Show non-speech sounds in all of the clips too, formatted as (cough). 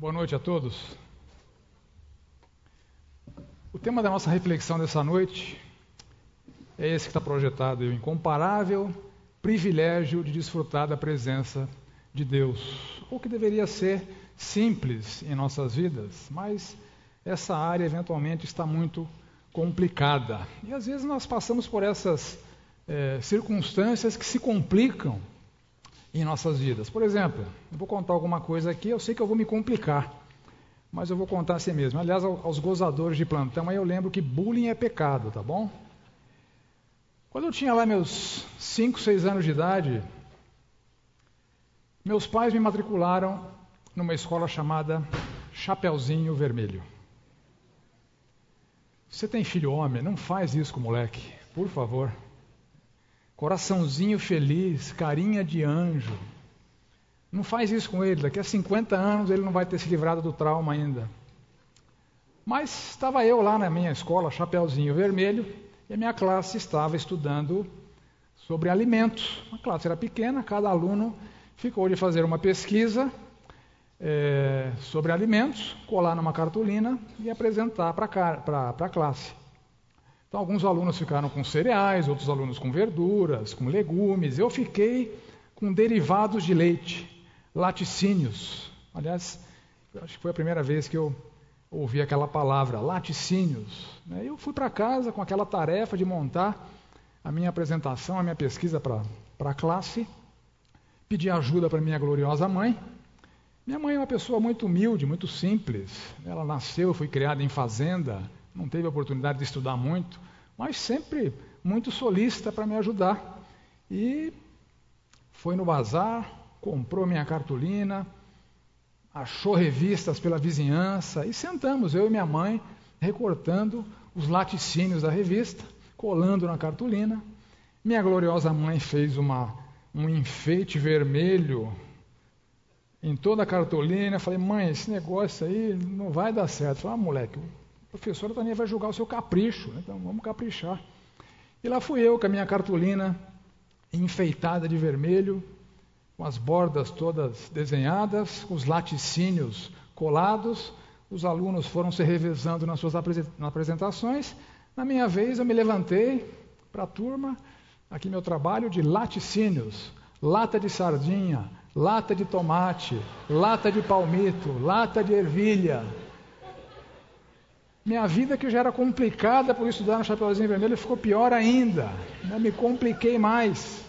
Boa noite a todos. O tema da nossa reflexão dessa noite é esse que está projetado: o incomparável privilégio de desfrutar da presença de Deus. O que deveria ser simples em nossas vidas, mas essa área eventualmente está muito complicada. E às vezes nós passamos por essas é, circunstâncias que se complicam em nossas vidas. Por exemplo, eu vou contar alguma coisa aqui, eu sei que eu vou me complicar, mas eu vou contar assim mesmo. Aliás, aos gozadores de plantão, aí eu lembro que bullying é pecado, tá bom? Quando eu tinha lá meus 5, 6 anos de idade, meus pais me matricularam numa escola chamada Chapeuzinho Vermelho. Você tem filho homem? Não faz isso com o moleque, por favor. Coraçãozinho feliz, carinha de anjo. Não faz isso com ele, daqui a 50 anos ele não vai ter se livrado do trauma ainda. Mas estava eu lá na minha escola, Chapeuzinho Vermelho, e a minha classe estava estudando sobre alimentos. A classe era pequena, cada aluno ficou de fazer uma pesquisa é, sobre alimentos, colar numa cartolina e apresentar para a classe. Então, alguns alunos ficaram com cereais, outros alunos com verduras, com legumes. Eu fiquei com derivados de leite, laticínios. Aliás, acho que foi a primeira vez que eu ouvi aquela palavra, laticínios. Né? Eu fui para casa com aquela tarefa de montar a minha apresentação, a minha pesquisa para a classe. Pedi ajuda para minha gloriosa mãe. Minha mãe é uma pessoa muito humilde, muito simples. Ela nasceu, foi criada em fazenda, não teve a oportunidade de estudar muito, mas sempre muito solícita para me ajudar. E foi no bazar, comprou minha cartolina, achou revistas pela vizinhança e sentamos, eu e minha mãe, recortando os laticínios da revista, colando na cartolina. Minha gloriosa mãe fez uma, um enfeite vermelho em toda a cartolina. Falei, mãe, esse negócio aí não vai dar certo. Falei, ah, moleque, professora também vai julgar o seu capricho, né? então vamos caprichar. E lá fui eu com a minha cartolina enfeitada de vermelho, com as bordas todas desenhadas, com os laticínios colados. Os alunos foram se revezando nas suas apresentações. Na minha vez, eu me levantei para a turma, aqui meu trabalho de laticínios, lata de sardinha, lata de tomate, lata de palmito, lata de ervilha, minha vida, que já era complicada por estudar no Chapeuzinho Vermelho, ficou pior ainda. Eu me compliquei mais.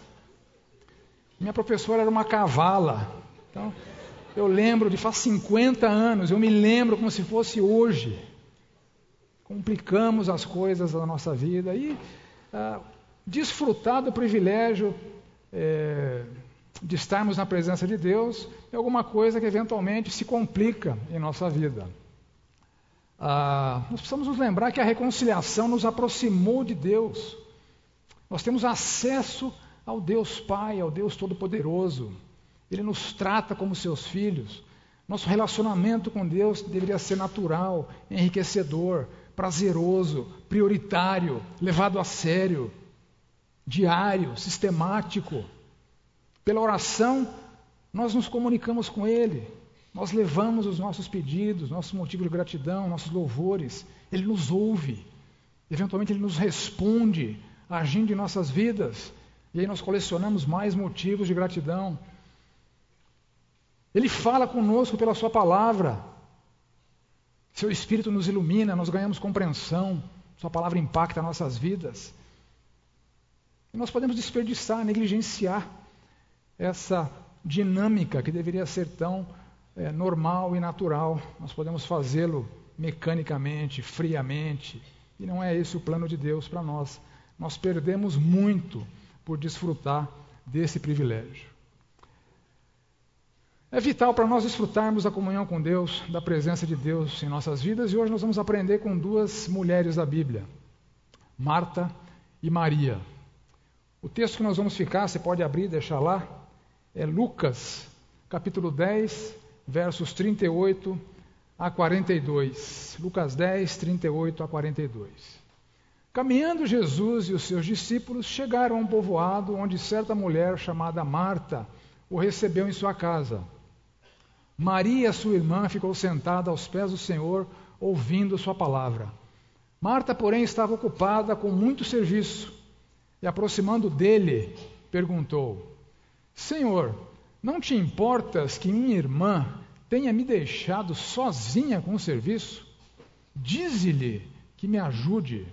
Minha professora era uma cavala. Então, eu lembro de faz 50 anos, eu me lembro como se fosse hoje. Complicamos as coisas da nossa vida e ah, desfrutar do privilégio é, de estarmos na presença de Deus é alguma coisa que eventualmente se complica em nossa vida. Ah, nós precisamos nos lembrar que a reconciliação nos aproximou de Deus. Nós temos acesso ao Deus Pai, ao Deus Todo-Poderoso. Ele nos trata como seus filhos. Nosso relacionamento com Deus deveria ser natural, enriquecedor, prazeroso, prioritário, levado a sério, diário, sistemático. Pela oração, nós nos comunicamos com Ele. Nós levamos os nossos pedidos, nossos motivos de gratidão, nossos louvores. Ele nos ouve. Eventualmente, Ele nos responde, agindo em nossas vidas. E aí nós colecionamos mais motivos de gratidão. Ele fala conosco pela Sua palavra. Seu Espírito nos ilumina, nós ganhamos compreensão. Sua palavra impacta nossas vidas. E nós podemos desperdiçar, negligenciar essa dinâmica que deveria ser tão é, normal e natural. Nós podemos fazê-lo mecanicamente, friamente. E não é esse o plano de Deus para nós. Nós perdemos muito por desfrutar desse privilégio. É vital para nós desfrutarmos da comunhão com Deus, da presença de Deus em nossas vidas, e hoje nós vamos aprender com duas mulheres da Bíblia, Marta e Maria. O texto que nós vamos ficar, você pode abrir e deixar lá, é Lucas, capítulo 10, versos 38 a 42. Lucas 10, 38 a 42. Caminhando Jesus e os seus discípulos chegaram a um povoado onde certa mulher chamada Marta o recebeu em sua casa. Maria, sua irmã, ficou sentada aos pés do Senhor, ouvindo sua palavra. Marta, porém, estava ocupada com muito serviço e, aproximando dele, perguntou: Senhor, não te importas que minha irmã tenha me deixado sozinha com o serviço? Dize-lhe que me ajude.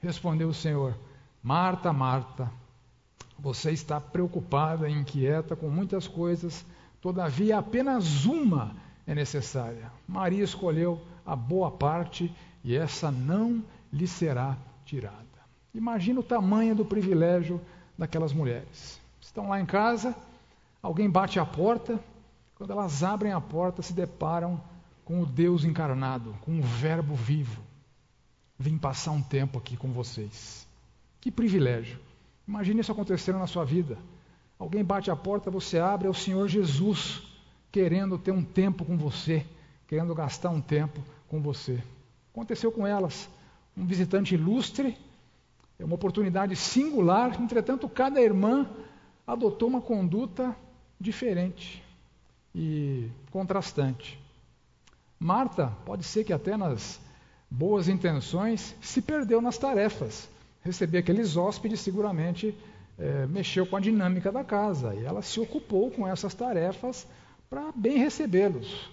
Respondeu o Senhor: Marta, Marta, você está preocupada e inquieta com muitas coisas, todavia apenas uma é necessária. Maria escolheu a boa parte e essa não lhe será tirada. Imagina o tamanho do privilégio daquelas mulheres. Estão lá em casa, alguém bate a porta, quando elas abrem a porta, se deparam com o Deus encarnado, com o Verbo vivo. Vim passar um tempo aqui com vocês. Que privilégio. Imagine isso acontecendo na sua vida. Alguém bate a porta, você abre, é o Senhor Jesus querendo ter um tempo com você, querendo gastar um tempo com você. Aconteceu com elas. Um visitante ilustre, é uma oportunidade singular, entretanto, cada irmã adotou uma conduta diferente e contrastante. Marta, pode ser que até nas boas intenções, se perdeu nas tarefas. Receber aqueles hóspedes seguramente é, mexeu com a dinâmica da casa e ela se ocupou com essas tarefas para bem recebê-los.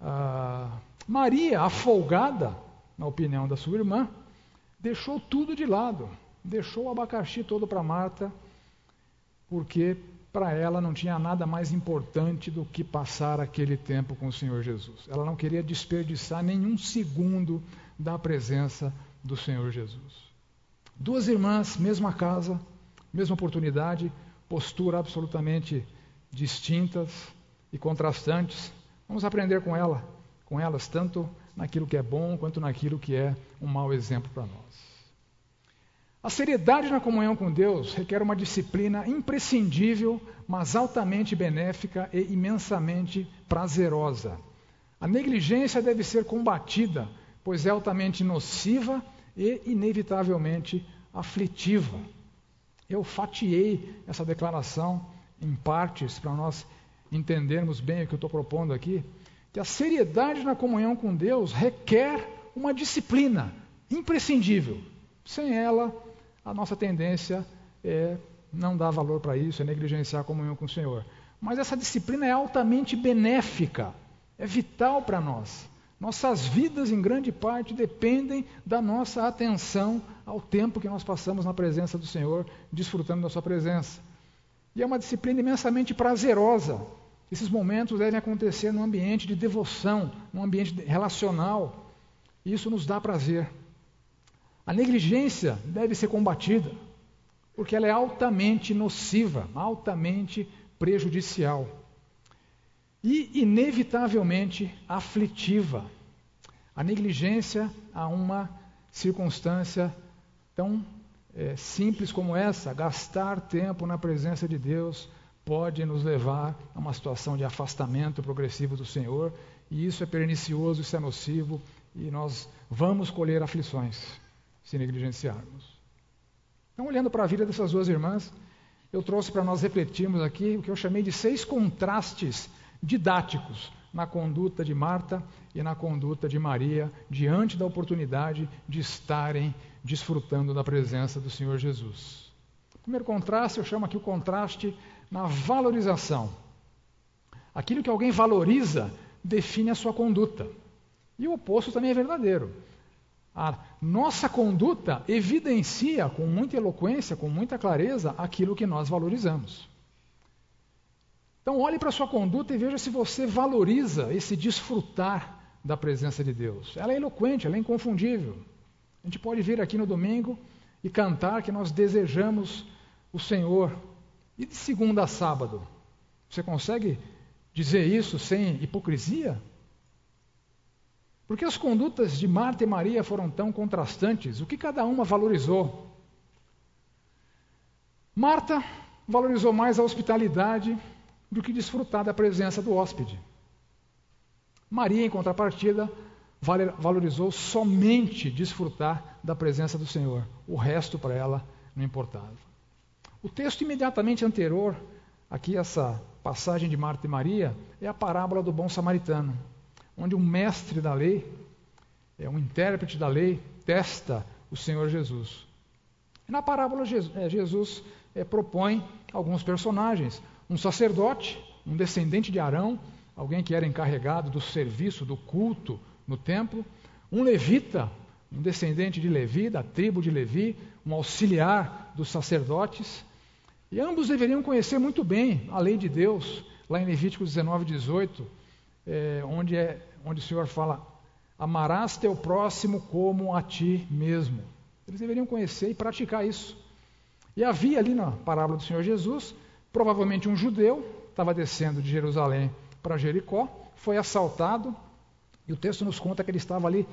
Ah, Maria, afolgada, na opinião da sua irmã, deixou tudo de lado, deixou o abacaxi todo para Marta, porque para ela não tinha nada mais importante do que passar aquele tempo com o Senhor Jesus. Ela não queria desperdiçar nenhum segundo da presença do Senhor Jesus. Duas irmãs, mesma casa, mesma oportunidade, postura absolutamente distintas e contrastantes. Vamos aprender com ela, com elas, tanto naquilo que é bom quanto naquilo que é um mau exemplo para nós. A seriedade na comunhão com Deus requer uma disciplina imprescindível, mas altamente benéfica e imensamente prazerosa. A negligência deve ser combatida, pois é altamente nociva e inevitavelmente aflitiva. Eu fatiei essa declaração em partes para nós entendermos bem o que eu estou propondo aqui, que a seriedade na comunhão com Deus requer uma disciplina imprescindível. Sem ela, a nossa tendência é não dar valor para isso, é negligenciar a comunhão com o Senhor. Mas essa disciplina é altamente benéfica, é vital para nós. Nossas vidas, em grande parte, dependem da nossa atenção ao tempo que nós passamos na presença do Senhor, desfrutando da Sua presença. E é uma disciplina imensamente prazerosa. Esses momentos devem acontecer num ambiente de devoção, num ambiente relacional. Isso nos dá prazer. A negligência deve ser combatida, porque ela é altamente nociva, altamente prejudicial e, inevitavelmente, aflitiva. A negligência a uma circunstância tão é, simples como essa, gastar tempo na presença de Deus, pode nos levar a uma situação de afastamento progressivo do Senhor, e isso é pernicioso, isso é nocivo, e nós vamos colher aflições se negligenciarmos. Então, olhando para a vida dessas duas irmãs, eu trouxe para nós refletirmos aqui o que eu chamei de seis contrastes didáticos na conduta de Marta e na conduta de Maria diante da oportunidade de estarem desfrutando da presença do Senhor Jesus. O primeiro contraste, eu chamo aqui o contraste na valorização. Aquilo que alguém valoriza define a sua conduta. E o oposto também é verdadeiro. A nossa conduta evidencia com muita eloquência, com muita clareza, aquilo que nós valorizamos. Então, olhe para a sua conduta e veja se você valoriza esse desfrutar da presença de Deus. Ela é eloquente, ela é inconfundível. A gente pode vir aqui no domingo e cantar que nós desejamos o Senhor. E de segunda a sábado? Você consegue dizer isso sem hipocrisia? Porque as condutas de Marta e Maria foram tão contrastantes? O que cada uma valorizou? Marta valorizou mais a hospitalidade do que desfrutar da presença do hóspede. Maria, em contrapartida, valorizou somente desfrutar da presença do Senhor. O resto para ela não importava. O texto imediatamente anterior, aqui essa passagem de Marta e Maria é a parábola do bom samaritano, onde um mestre da lei, é um intérprete da lei, testa o Senhor Jesus. Na parábola, Jesus é, propõe alguns personagens: um sacerdote, um descendente de Arão, alguém que era encarregado do serviço, do culto no templo, um levita, um descendente de Levi, da tribo de Levi, um auxiliar dos sacerdotes, e ambos deveriam conhecer muito bem a lei de Deus, lá em Levítico 19, 18, é, onde, é, onde o Senhor fala: Amarás teu próximo como a ti mesmo. Eles deveriam conhecer e praticar isso. E havia ali na parábola do Senhor Jesus, provavelmente um judeu, estava descendo de Jerusalém para Jericó, foi assaltado, e o texto nos conta que ele estava ali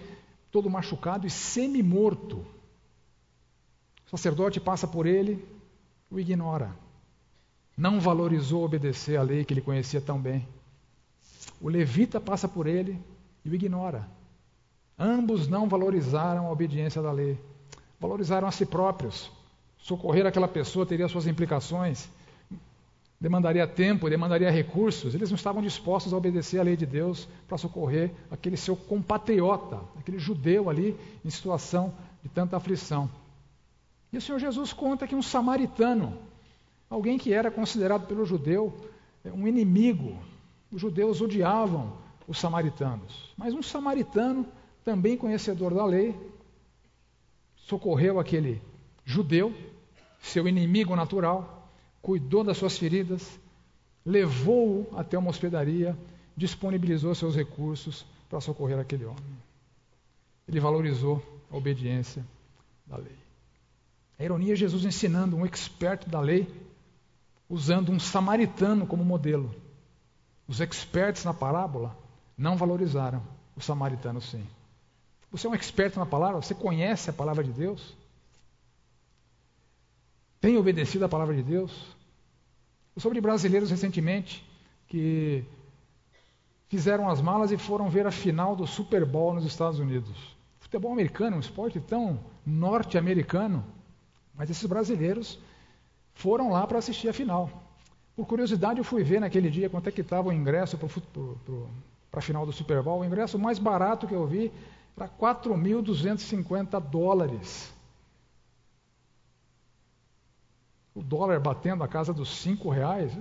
todo machucado e semi-morto. O sacerdote passa por ele, o ignora. Não valorizou obedecer à lei que ele conhecia tão bem. O levita passa por ele e o ignora. Ambos não valorizaram a obediência da lei. Valorizaram a si próprios. Socorrer aquela pessoa teria suas implicações, demandaria tempo, demandaria recursos. Eles não estavam dispostos a obedecer à lei de Deus para socorrer aquele seu compatriota, aquele judeu ali em situação de tanta aflição. E o Senhor Jesus conta que um samaritano, alguém que era considerado pelo judeu é, um inimigo, os judeus odiavam os samaritanos, mas um samaritano, também conhecedor da lei, socorreu aquele judeu, seu inimigo natural, cuidou das suas feridas, levou-o até uma hospedaria, disponibilizou seus recursos para socorrer aquele homem. Ele valorizou a obediência da lei. A ironia é Jesus ensinando um experto da lei, usando um samaritano como modelo. Os expertos na parábola não valorizaram o samaritano sim. Você é um experto na palavra? Você conhece a palavra de Deus? Tem obedecido a palavra de Deus? De brasileiros recentemente que fizeram as malas e foram ver a final do Super Bowl nos Estados Unidos. Futebol americano, um esporte tão norte-americano. Mas esses brasileiros foram lá para assistir a final. Por curiosidade, eu fui ver naquele dia quanto é que estava o ingresso para a final do Super Bowl. O ingresso mais barato que eu vi era 4.250 dólares. O dólar batendo a casa dos 5 reais,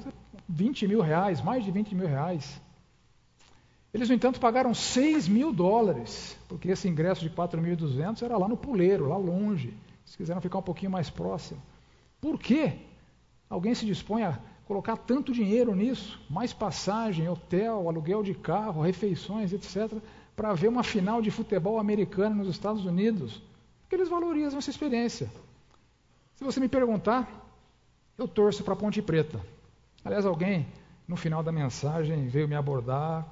20 mil reais, mais de 20 mil reais. Eles, no entanto, pagaram 6 mil dólares, porque esse ingresso de 4.200 era lá no puleiro, lá longe. Se quiseram ficar um pouquinho mais próximo. Por que alguém se dispõe a colocar tanto dinheiro nisso? Mais passagem, hotel, aluguel de carro, refeições, etc., para ver uma final de futebol americano nos Estados Unidos? Porque eles valorizam essa experiência. Se você me perguntar, eu torço para Ponte Preta. Aliás, alguém no final da mensagem veio me abordar,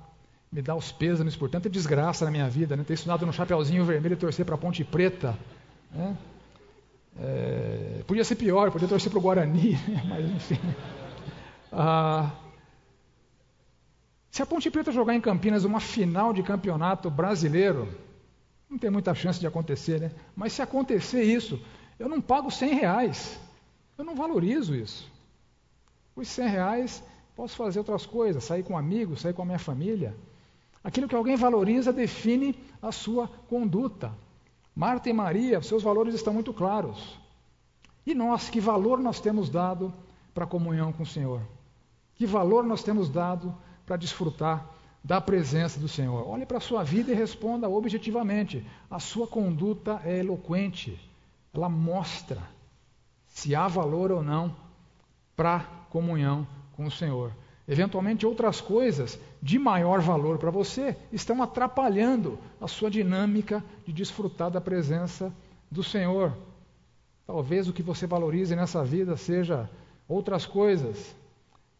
me dar os pêsames por tanta desgraça na minha vida, né? ter estudado no Chapeuzinho Vermelho e torcer para Ponte Preta. Né? É, podia ser pior, podia torcer para o Guarani, (laughs) mas enfim. Ah, se a Ponte Preta jogar em Campinas uma final de campeonato brasileiro, não tem muita chance de acontecer, né? Mas se acontecer isso, eu não pago 100 reais. Eu não valorizo isso. Os 100 reais, posso fazer outras coisas, sair com amigos, sair com a minha família. Aquilo que alguém valoriza define a sua conduta. Marta e Maria, seus valores estão muito claros. E nós, que valor nós temos dado para a comunhão com o Senhor? Que valor nós temos dado para desfrutar da presença do Senhor? Olhe para a sua vida e responda objetivamente. A sua conduta é eloquente. Ela mostra se há valor ou não para comunhão com o Senhor. Eventualmente, outras coisas de maior valor para você estão atrapalhando a sua dinâmica de desfrutar da presença do Senhor. Talvez o que você valorize nessa vida seja outras coisas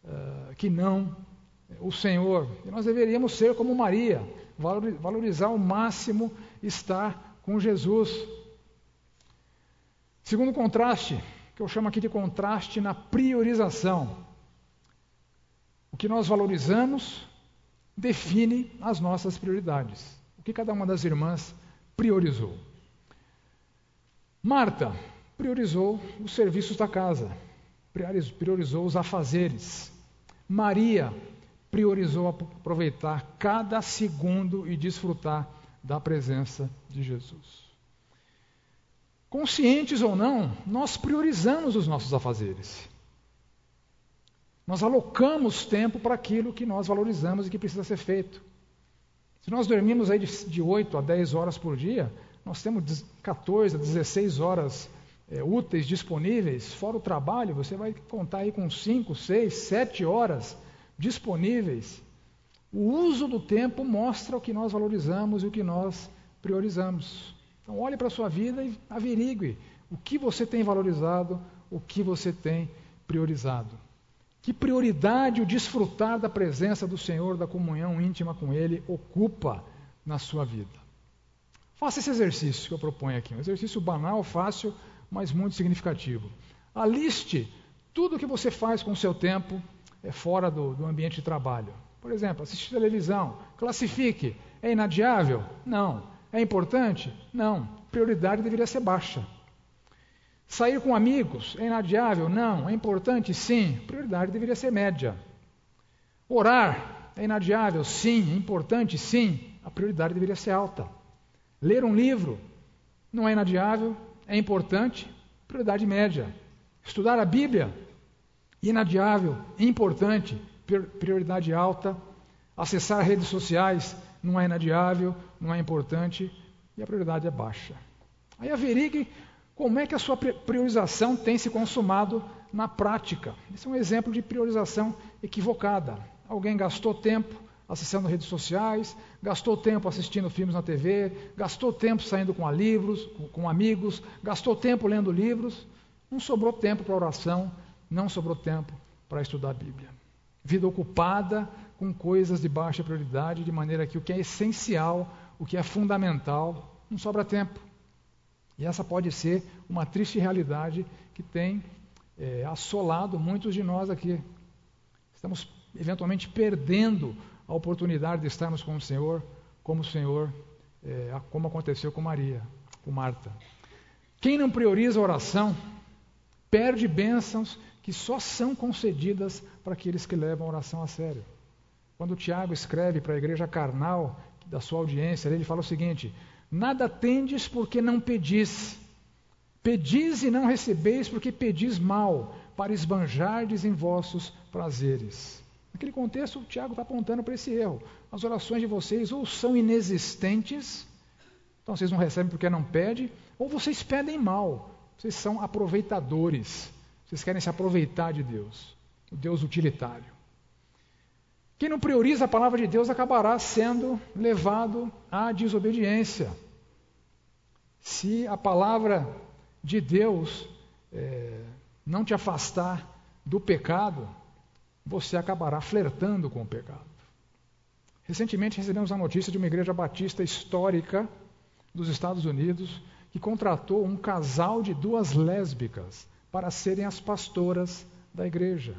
uh, que não o Senhor. E nós deveríamos ser como Maria, valorizar ao máximo estar com Jesus. Segundo contraste, que eu chamo aqui de contraste na priorização. O que nós valorizamos define as nossas prioridades. O que cada uma das irmãs priorizou. Marta priorizou os serviços da casa, priorizou os afazeres. Maria priorizou aproveitar cada segundo e desfrutar da presença de Jesus. Conscientes ou não, nós priorizamos os nossos afazeres. Nós alocamos tempo para aquilo que nós valorizamos e que precisa ser feito. Se nós dormimos aí de, de 8 a 10 horas por dia, nós temos 14 a 16 horas é, úteis disponíveis, fora o trabalho, você vai contar aí com 5, 6, 7 horas disponíveis. O uso do tempo mostra o que nós valorizamos e o que nós priorizamos. Então, olhe para a sua vida e averigue o que você tem valorizado, o que você tem priorizado. Que prioridade o desfrutar da presença do Senhor, da comunhão íntima com Ele, ocupa na sua vida? Faça esse exercício que eu proponho aqui, um exercício banal, fácil, mas muito significativo. Aliste tudo o que você faz com o seu tempo é, fora do, do ambiente de trabalho. Por exemplo, assistir televisão. Classifique. É inadiável? Não. É importante? Não. Prioridade deveria ser baixa. Sair com amigos é inadiável? Não. É importante? Sim. Prioridade deveria ser média. Orar é inadiável? Sim. É importante? Sim. A prioridade deveria ser alta. Ler um livro não é inadiável? É importante? Prioridade média. Estudar a Bíblia? Inadiável, importante, prioridade alta. Acessar redes sociais? Não é inadiável, não é importante e a prioridade é baixa. Aí averigue como é que a sua priorização tem se consumado na prática. Esse é um exemplo de priorização equivocada. Alguém gastou tempo acessando redes sociais, gastou tempo assistindo filmes na TV, gastou tempo saindo com livros, com amigos, gastou tempo lendo livros, não sobrou tempo para oração, não sobrou tempo para estudar a Bíblia. Vida ocupada com coisas de baixa prioridade, de maneira que o que é essencial, o que é fundamental, não sobra tempo. E essa pode ser uma triste realidade que tem é, assolado muitos de nós aqui. Estamos eventualmente perdendo a oportunidade de estarmos com o Senhor, como o Senhor, é, como aconteceu com Maria, com Marta. Quem não prioriza a oração, perde bênçãos que só são concedidas para aqueles que levam a oração a sério. Quando Tiago escreve para a igreja carnal da sua audiência, ele fala o seguinte: Nada tendes porque não pedis. Pedis e não recebeis porque pedis mal, para esbanjardes em vossos prazeres. Naquele contexto, o Tiago está apontando para esse erro. As orações de vocês ou são inexistentes, então vocês não recebem porque não pedem, ou vocês pedem mal, vocês são aproveitadores, vocês querem se aproveitar de Deus, o Deus utilitário. Quem não prioriza a palavra de Deus acabará sendo levado à desobediência. Se a palavra de Deus é, não te afastar do pecado, você acabará flertando com o pecado. Recentemente recebemos a notícia de uma igreja batista histórica dos Estados Unidos que contratou um casal de duas lésbicas para serem as pastoras da igreja.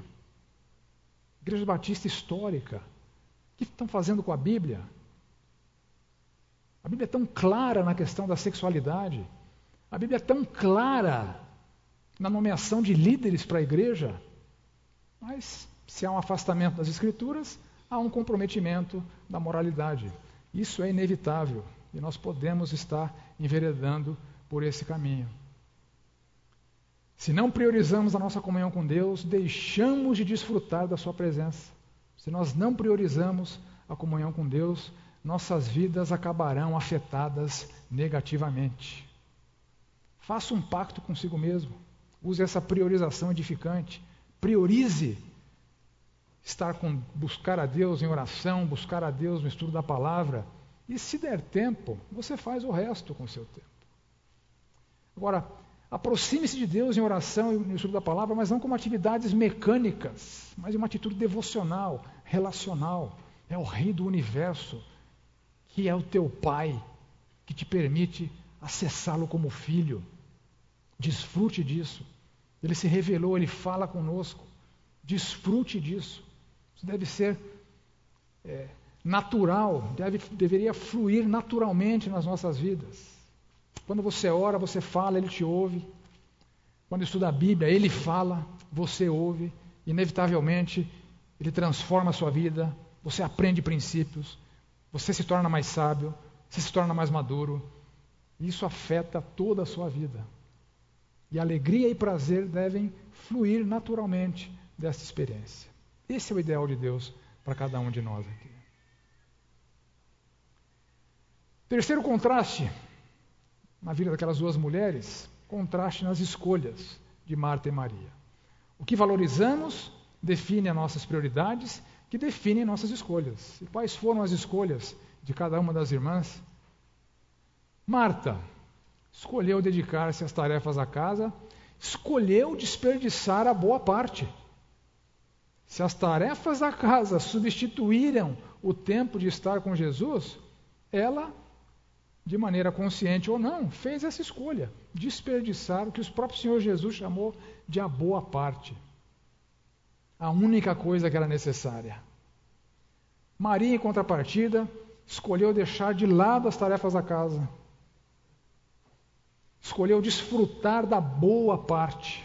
Igreja Batista histórica. O que estão fazendo com a Bíblia? A Bíblia é tão clara na questão da sexualidade. A Bíblia é tão clara na nomeação de líderes para a igreja. Mas, se há um afastamento das Escrituras, há um comprometimento da moralidade. Isso é inevitável e nós podemos estar enveredando por esse caminho. Se não priorizamos a nossa comunhão com Deus, deixamos de desfrutar da Sua presença. Se nós não priorizamos a comunhão com Deus, nossas vidas acabarão afetadas negativamente. Faça um pacto consigo mesmo. Use essa priorização edificante. Priorize estar com buscar a Deus em oração, buscar a Deus no estudo da palavra. E se der tempo, você faz o resto com o seu tempo. Agora, Aproxime-se de Deus em oração e no estudo da palavra, mas não como atividades mecânicas, mas uma atitude devocional, relacional. É o Rei do universo, que é o teu Pai, que te permite acessá-lo como filho. Desfrute disso. Ele se revelou, ele fala conosco. Desfrute disso. Isso deve ser é, natural, deve, deveria fluir naturalmente nas nossas vidas. Quando você ora, você fala, ele te ouve. Quando estuda a Bíblia, ele fala, você ouve. Inevitavelmente, ele transforma a sua vida, você aprende princípios, você se torna mais sábio, você se torna mais maduro. Isso afeta toda a sua vida. E alegria e prazer devem fluir naturalmente dessa experiência. Esse é o ideal de Deus para cada um de nós aqui. Terceiro contraste na vida daquelas duas mulheres, contraste nas escolhas de Marta e Maria. O que valorizamos define as nossas prioridades, que definem nossas escolhas. E quais foram as escolhas de cada uma das irmãs? Marta escolheu dedicar-se às tarefas da casa, escolheu desperdiçar a boa parte. Se as tarefas da casa substituíram o tempo de estar com Jesus, ela, de maneira consciente ou não, fez essa escolha, desperdiçar o que o próprio Senhor Jesus chamou de a boa parte a única coisa que era necessária. Maria, em contrapartida, escolheu deixar de lado as tarefas da casa. Escolheu desfrutar da boa parte,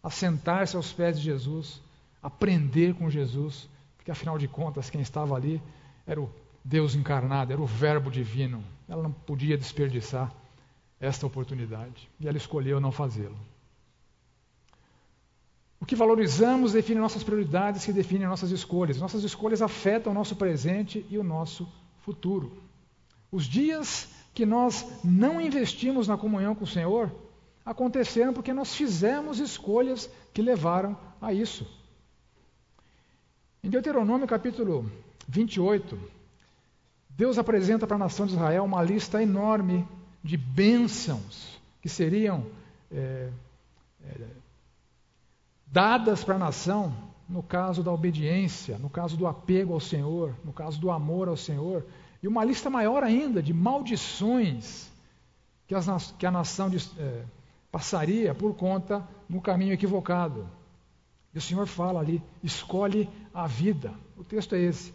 assentar-se aos pés de Jesus, aprender com Jesus, porque afinal de contas quem estava ali era o Deus encarnado, era o Verbo divino. Ela não podia desperdiçar esta oportunidade e ela escolheu não fazê-lo. O que valorizamos define nossas prioridades, que definem nossas escolhas. Nossas escolhas afetam o nosso presente e o nosso futuro. Os dias que nós não investimos na comunhão com o Senhor aconteceram porque nós fizemos escolhas que levaram a isso. Em Deuteronômio capítulo 28, Deus apresenta para a nação de Israel uma lista enorme de bênçãos que seriam é, é, dadas para a nação no caso da obediência, no caso do apego ao Senhor, no caso do amor ao Senhor, e uma lista maior ainda de maldições que, as, que a nação de, é, passaria por conta no caminho equivocado. E o Senhor fala ali: escolhe a vida. O texto é esse.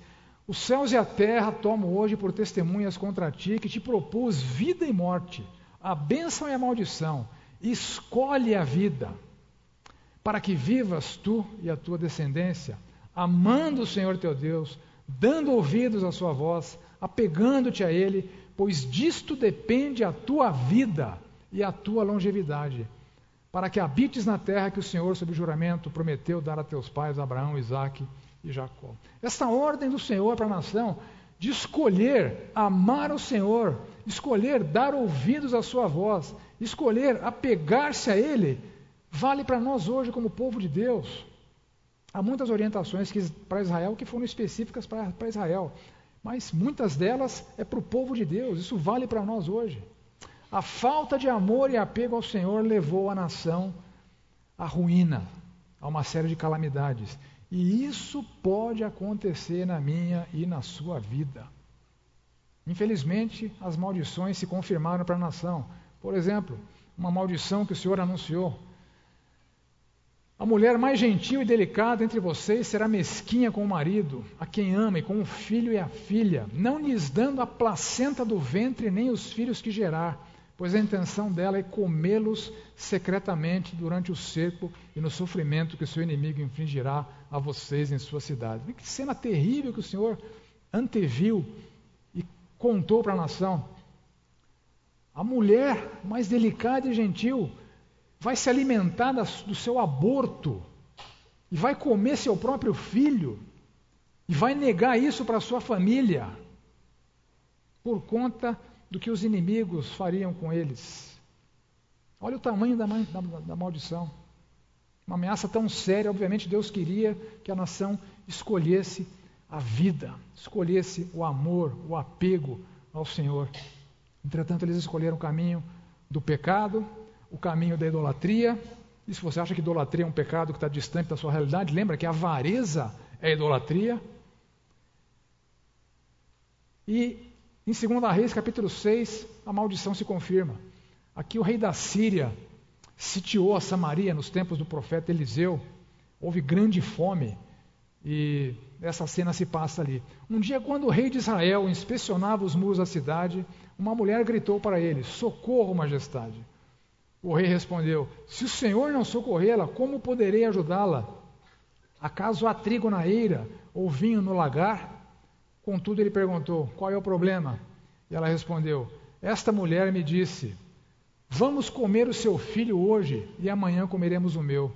Os céus e a terra tomam hoje por testemunhas contra ti, que te propus vida e morte, a bênção e a maldição. Escolhe a vida para que vivas tu e a tua descendência, amando o Senhor teu Deus, dando ouvidos à sua voz, apegando-te a Ele, pois disto depende a tua vida e a tua longevidade, para que habites na terra que o Senhor, sob juramento, prometeu dar a teus pais Abraão, Isaque e Jacó. Essa ordem do Senhor para a nação de escolher amar o Senhor, escolher dar ouvidos à sua voz, escolher apegar-se a Ele, vale para nós hoje como povo de Deus. Há muitas orientações para Israel que foram específicas para Israel, mas muitas delas é para o povo de Deus, isso vale para nós hoje. A falta de amor e apego ao Senhor levou a nação à ruína, a uma série de calamidades. E isso pode acontecer na minha e na sua vida. Infelizmente, as maldições se confirmaram para a nação. Por exemplo, uma maldição que o Senhor anunciou a mulher mais gentil e delicada entre vocês será mesquinha com o marido, a quem ama, e com o filho e a filha, não lhes dando a placenta do ventre nem os filhos que gerar, pois a intenção dela é comê-los secretamente durante o cerco e no sofrimento que o seu inimigo infligirá a vocês em sua cidade. Que cena terrível que o Senhor anteviu e contou para a nação. A mulher mais delicada e gentil vai se alimentar do seu aborto e vai comer seu próprio filho e vai negar isso para sua família por conta do que os inimigos fariam com eles. Olha o tamanho da, da, da maldição. Uma ameaça tão séria, obviamente Deus queria que a nação escolhesse a vida, escolhesse o amor, o apego ao Senhor. Entretanto, eles escolheram o caminho do pecado, o caminho da idolatria. E se você acha que idolatria é um pecado que está distante da sua realidade, lembra que a avareza é idolatria. E em 2 Reis, capítulo 6, a maldição se confirma. Aqui o rei da Síria sitiou a Samaria nos tempos do profeta Eliseu. Houve grande fome e essa cena se passa ali. Um dia, quando o rei de Israel inspecionava os muros da cidade, uma mulher gritou para ele: Socorro, majestade. O rei respondeu: Se o Senhor não socorrê-la, como poderei ajudá-la? Acaso há trigo na eira ou vinho no lagar? Contudo, ele perguntou: Qual é o problema? E ela respondeu: Esta mulher me disse: Vamos comer o seu filho hoje e amanhã comeremos o meu.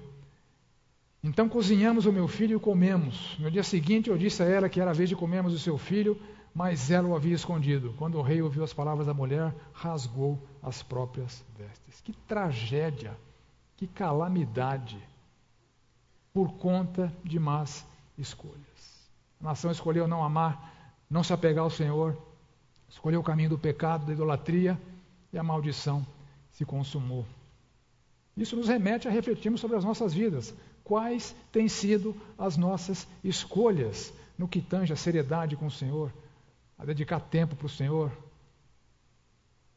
Então cozinhamos o meu filho e comemos. No dia seguinte eu disse a ela que era a vez de comermos o seu filho, mas ela o havia escondido. Quando o rei ouviu as palavras da mulher, rasgou as próprias vestes. Que tragédia, que calamidade, por conta de más escolhas. A nação escolheu não amar, não se apegar ao Senhor, escolheu o caminho do pecado, da idolatria, e a maldição se consumou. Isso nos remete a refletirmos sobre as nossas vidas quais têm sido as nossas escolhas no que tange a seriedade com o Senhor, a dedicar tempo para o Senhor,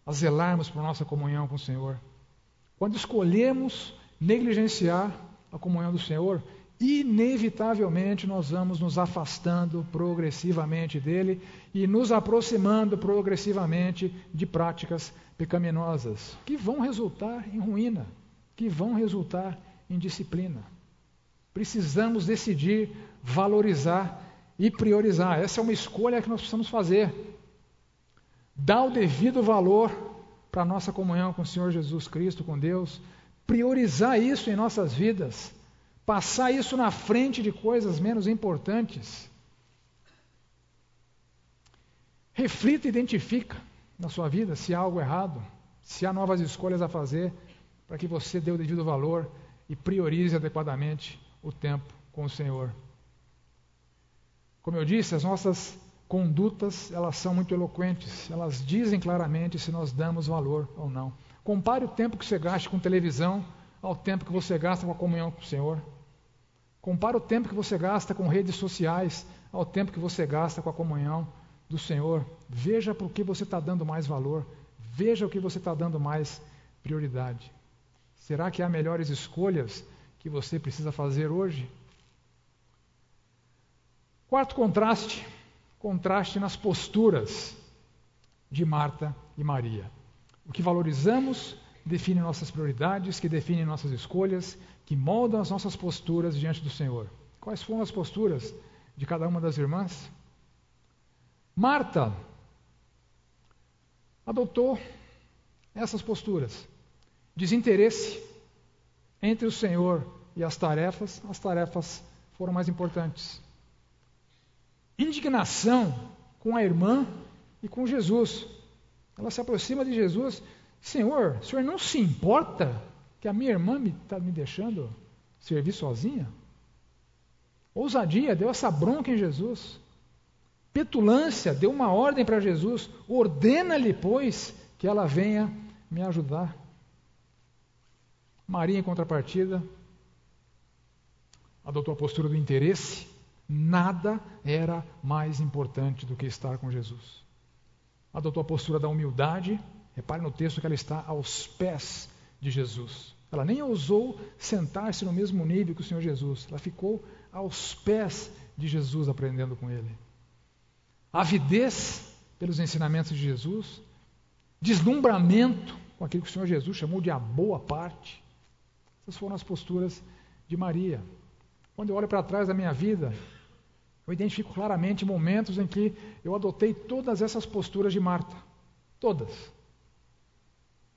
a zelarmos por nossa comunhão com o Senhor. Quando escolhemos negligenciar a comunhão do Senhor, inevitavelmente nós vamos nos afastando progressivamente dele e nos aproximando progressivamente de práticas pecaminosas, que vão resultar em ruína, que vão resultar em disciplina. Precisamos decidir, valorizar e priorizar. Essa é uma escolha que nós precisamos fazer. Dar o devido valor para a nossa comunhão com o Senhor Jesus Cristo, com Deus. Priorizar isso em nossas vidas. Passar isso na frente de coisas menos importantes. Reflita e identifica na sua vida se há algo errado, se há novas escolhas a fazer, para que você dê o devido valor e priorize adequadamente o tempo com o Senhor. Como eu disse, as nossas condutas, elas são muito eloquentes, elas dizem claramente se nós damos valor ou não. Compare o tempo que você gasta com televisão ao tempo que você gasta com a comunhão com o Senhor. Compare o tempo que você gasta com redes sociais ao tempo que você gasta com a comunhão do Senhor. Veja o que você está dando mais valor. Veja o que você está dando mais prioridade. Será que há melhores escolhas que você precisa fazer hoje. Quarto contraste, contraste nas posturas de Marta e Maria. O que valorizamos define nossas prioridades, que define nossas escolhas, que moldam as nossas posturas diante do Senhor. Quais foram as posturas de cada uma das irmãs? Marta adotou essas posturas: desinteresse entre o Senhor e as tarefas, as tarefas foram mais importantes. Indignação com a irmã e com Jesus. Ela se aproxima de Jesus. Senhor, o senhor não se importa que a minha irmã está me, tá me deixando servir sozinha? Ousadia, deu essa bronca em Jesus. Petulância, deu uma ordem para Jesus. Ordena-lhe, pois, que ela venha me ajudar. Maria, em contrapartida, adotou a postura do interesse. Nada era mais importante do que estar com Jesus. Adotou a postura da humildade. Repare no texto que ela está aos pés de Jesus. Ela nem ousou sentar-se no mesmo nível que o Senhor Jesus. Ela ficou aos pés de Jesus aprendendo com ele. Avidez pelos ensinamentos de Jesus, deslumbramento com aquilo que o Senhor Jesus chamou de a boa parte. Essas foram as posturas de Maria. Quando eu olho para trás da minha vida, eu identifico claramente momentos em que eu adotei todas essas posturas de Marta. Todas.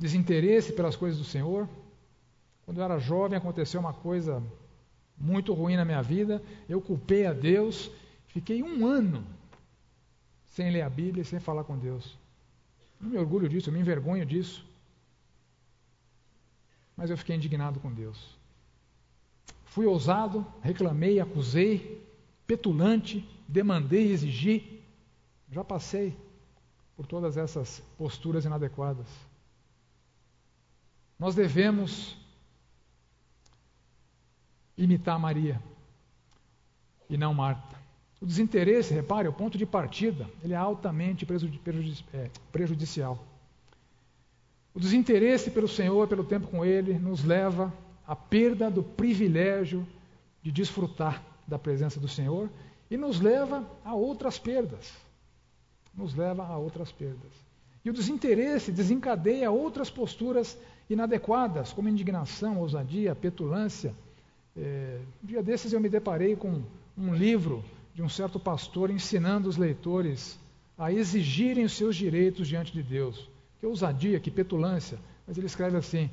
Desinteresse pelas coisas do Senhor. Quando eu era jovem, aconteceu uma coisa muito ruim na minha vida. Eu culpei a Deus. Fiquei um ano sem ler a Bíblia e sem falar com Deus. Não me orgulho disso, eu me envergonho disso mas eu fiquei indignado com Deus. Fui ousado, reclamei, acusei, petulante, demandei, exigi. Já passei por todas essas posturas inadequadas. Nós devemos imitar Maria e não Marta. O desinteresse, repare, o ponto de partida, ele é altamente é, prejudicial. O desinteresse pelo Senhor, pelo tempo com Ele, nos leva à perda do privilégio de desfrutar da presença do Senhor e nos leva a outras perdas. Nos leva a outras perdas. E o desinteresse desencadeia outras posturas inadequadas, como indignação, ousadia, petulância, É, um dia desses eu me deparei com um livro de um certo pastor ensinando os leitores a exigirem os seus direitos diante de Deus. Que ousadia, que petulância. Mas ele escreve assim: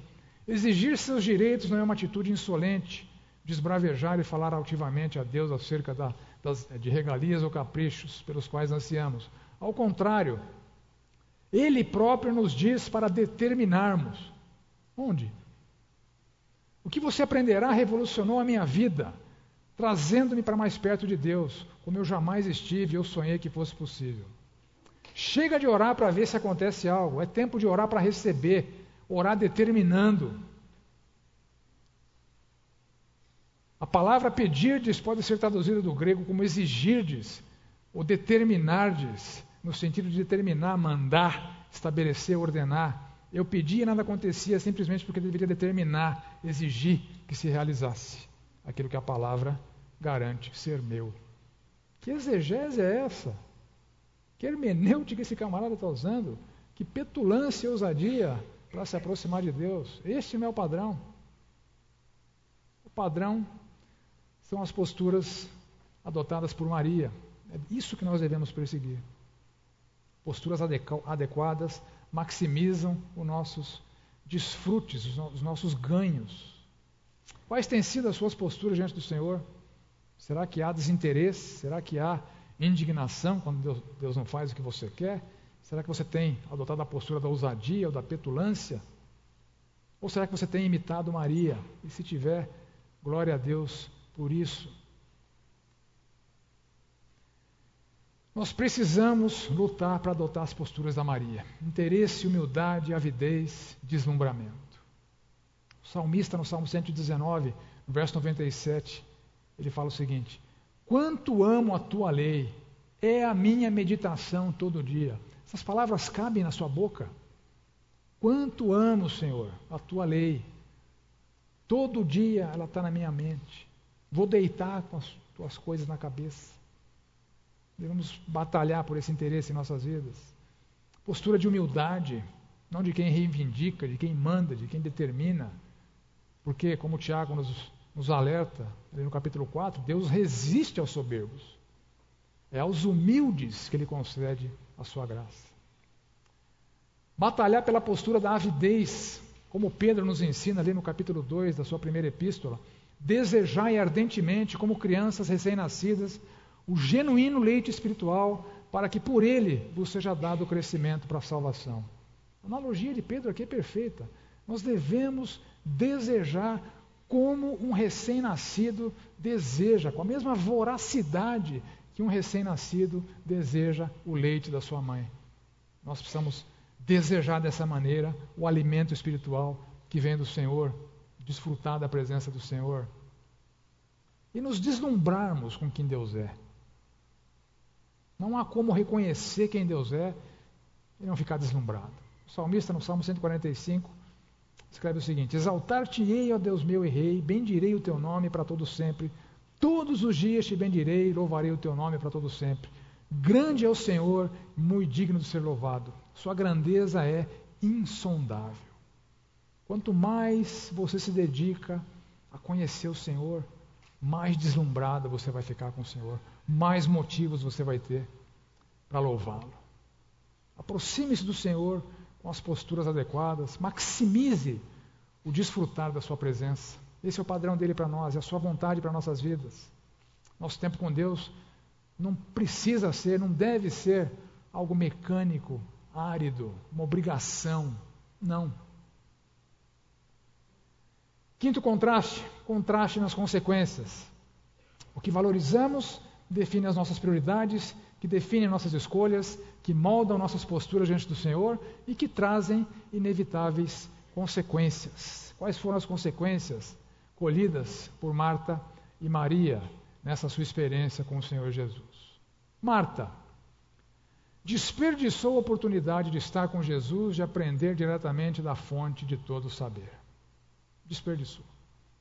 exigir seus direitos não é uma atitude insolente, desbravejar e falar altivamente a Deus acerca da, das, de regalias ou caprichos pelos quais ansiamos. Ao contrário, ele próprio nos diz para determinarmos. Onde? O que você aprenderá revolucionou a minha vida, trazendo-me para mais perto de Deus, como eu jamais estive e eu sonhei que fosse possível. Chega de orar para ver se acontece algo, é tempo de orar para receber, orar determinando. A palavra pedirdes pode ser traduzida do grego como exigirdes ou determinardes, no sentido de determinar, mandar, estabelecer, ordenar. Eu pedi e nada acontecia simplesmente porque deveria determinar, exigir que se realizasse aquilo que a palavra garante ser meu. Que exegese é essa? Que hermenêutica esse camarada está usando? Que petulância e ousadia para se aproximar de Deus. Este não é o padrão. O padrão são as posturas adotadas por Maria. É isso que nós devemos perseguir. Posturas adequadas maximizam os nossos desfrutes, os nossos ganhos. Quais têm sido as suas posturas diante do Senhor? Será que há desinteresse? Será que há indignação quando Deus, Deus não faz o que você quer? Será que você tem adotado a postura da ousadia ou da petulância? Ou será que você tem imitado Maria? E se tiver, glória a Deus por isso. Nós precisamos lutar para adotar as posturas da Maria: interesse, humildade, avidez, deslumbramento. O salmista, no Salmo 119, no verso 97, ele fala o seguinte: Quanto amo a tua lei, é a minha meditação todo dia. Essas palavras cabem na sua boca. Quanto amo, Senhor, a tua lei. Todo dia ela está na minha mente. Vou deitar com as tuas coisas na cabeça. Devemos batalhar por esse interesse em nossas vidas. Postura de humildade, não de quem reivindica, de quem manda, de quem determina. Porque, como o Tiago nos, nos alerta, ali no capítulo 4, Deus resiste aos soberbos. É aos humildes que Ele concede a sua graça. Batalhar pela postura da avidez, como Pedro nos ensina ali no capítulo 2 da sua primeira epístola. Desejai ardentemente, como crianças recém-nascidas, o genuíno leite espiritual, para que por ele vos seja dado o crescimento para a salvação. A analogia de Pedro aqui é perfeita. Nós devemos desejar como um recém-nascido deseja, com a mesma voracidade que um recém-nascido deseja o leite da sua mãe. Nós precisamos desejar dessa maneira o alimento espiritual que vem do Senhor, desfrutar da presença do Senhor e nos deslumbrarmos com quem Deus é. Não há como reconhecer quem Deus é e não ficar deslumbrado. O salmista, no Salmo 145, escreve o seguinte: Exaltar-te-ei, ó Deus meu e Rei, bendirei o teu nome para todo sempre. Todos os dias te bendirei e louvarei o teu nome para todo sempre. Grande é o Senhor, muito digno de ser louvado. Sua grandeza é insondável. Quanto mais você se dedica a conhecer o Senhor, mais deslumbrado você vai ficar com o Senhor, mais motivos você vai ter para louvá-lo. Aproxime-se do Senhor com as posturas adequadas, maximize o desfrutar da Sua presença. Esse é o padrão dele para nós, é a Sua vontade para nossas vidas. Nosso tempo com Deus não precisa ser, não deve ser algo mecânico, árido, uma obrigação. Não. Quinto contraste: contraste nas consequências. O que valorizamos define as nossas prioridades, que definem nossas escolhas, que moldam nossas posturas diante do Senhor e que trazem inevitáveis consequências. Quais foram as consequências colhidas por Marta e Maria nessa sua experiência com o Senhor Jesus? Marta desperdiçou a oportunidade de estar com Jesus, de aprender diretamente da fonte de todo o saber. Desperdiçou.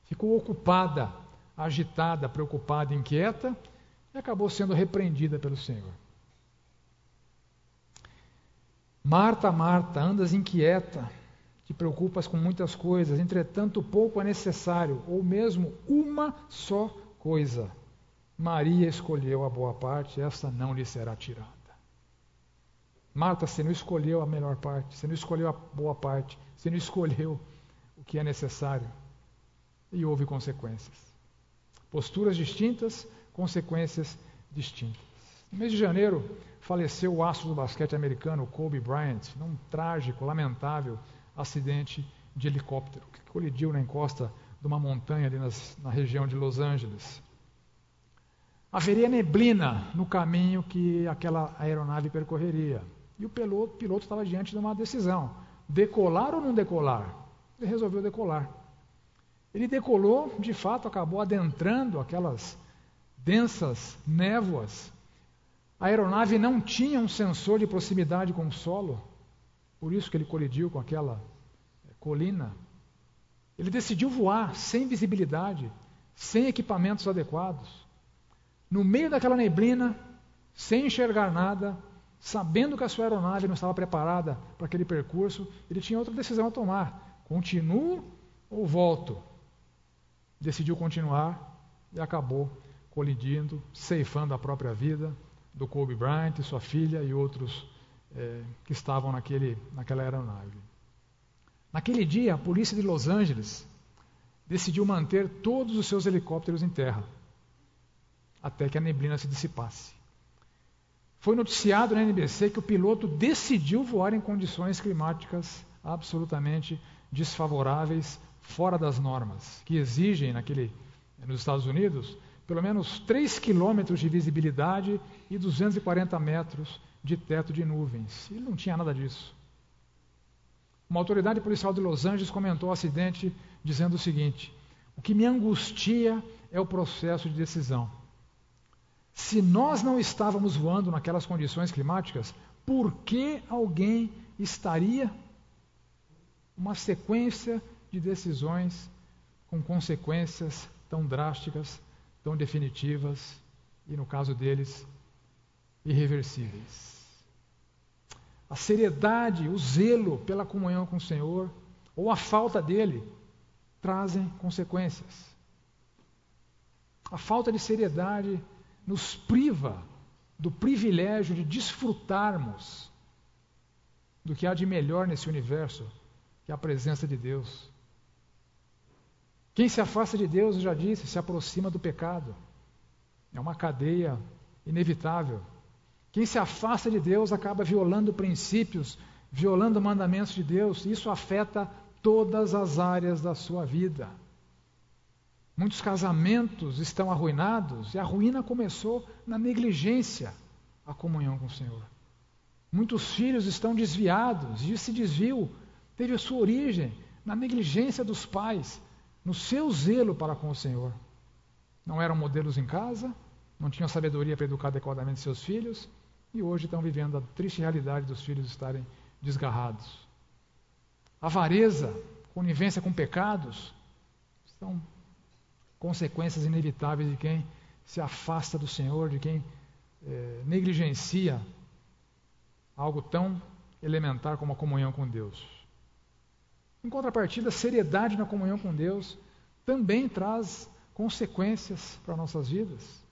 Ficou ocupada, agitada, preocupada, inquieta e acabou sendo repreendida pelo Senhor. Marta, Marta, andas inquieta, te preocupas com muitas coisas, entretanto pouco é necessário, ou mesmo uma só coisa. Maria escolheu a boa parte, esta não lhe será tirada. Marta, você não escolheu a melhor parte, você não escolheu a boa parte, você não escolheu o que é necessário. E houve consequências. Posturas distintas, consequências distintas. No mês de janeiro, faleceu o astro do basquete americano Kobe Bryant, num trágico, lamentável acidente de helicóptero que colidiu na encosta de uma montanha ali nas, na região de Los Angeles. Haveria neblina no caminho que aquela aeronave percorreria. E o piloto, estava diante de uma decisão: decolar ou não decolar? Ele resolveu decolar. Ele decolou, de fato, acabou adentrando aquelas densas névoas. A aeronave não tinha um sensor de proximidade com o solo, por isso que ele colidiu com aquela eh, colina. Ele decidiu voar sem visibilidade, sem equipamentos adequados. No meio daquela neblina, sem enxergar nada, sabendo que a sua aeronave não estava preparada para aquele percurso, ele tinha outra decisão a tomar: continuo ou volto? Decidiu continuar e acabou colidindo, ceifando a própria vida do Kobe Bryant, sua filha e outros é, que estavam naquele, naquela aeronave. Naquele dia, a polícia de Los Angeles decidiu manter todos os seus helicópteros em terra, até que a neblina se dissipasse. Foi noticiado na NBC que o piloto decidiu voar em condições climáticas absolutamente desfavoráveis, fora das normas, que exigem naquele, nos Estados Unidos pelo menos 3 quilômetros de visibilidade e 240 metros de teto de nuvens. Ele não tinha nada disso. Uma autoridade policial de Los Angeles comentou o acidente dizendo o seguinte: O que me angustia é o processo de decisão. Se nós não estávamos voando naquelas condições climáticas, por que alguém estaria? Uma sequência de decisões com consequências tão drásticas, tão definitivas e, no caso deles, irreversíveis. A seriedade, o zelo pela comunhão com o Senhor, ou a falta dele, trazem consequências. A falta de seriedade nos priva do privilégio de desfrutarmos do que há de melhor nesse universo, que é a presença de Deus. Quem se afasta de Deus, eu já disse, se aproxima do pecado. É uma cadeia inevitável. Quem se afasta de Deus acaba violando princípios, violando mandamentos de Deus. Isso afeta todas as áreas da sua vida. Muitos casamentos estão arruinados e a ruína começou na negligência à comunhão com o Senhor. Muitos filhos estão desviados e esse desvio teve a sua origem na negligência dos pais, no seu zelo para com o Senhor. Não eram modelos em casa, não tinham sabedoria para educar adequadamente seus filhos e hoje estão vivendo a triste realidade dos filhos estarem desgarrados. Avareza, conivência com pecados, são consequências inevitáveis de quem se afasta do Senhor, de quem é, negligencia algo tão elementar como a comunhão com Deus. Em contrapartida, a seriedade na comunhão com Deus também traz consequências para nossas vidas.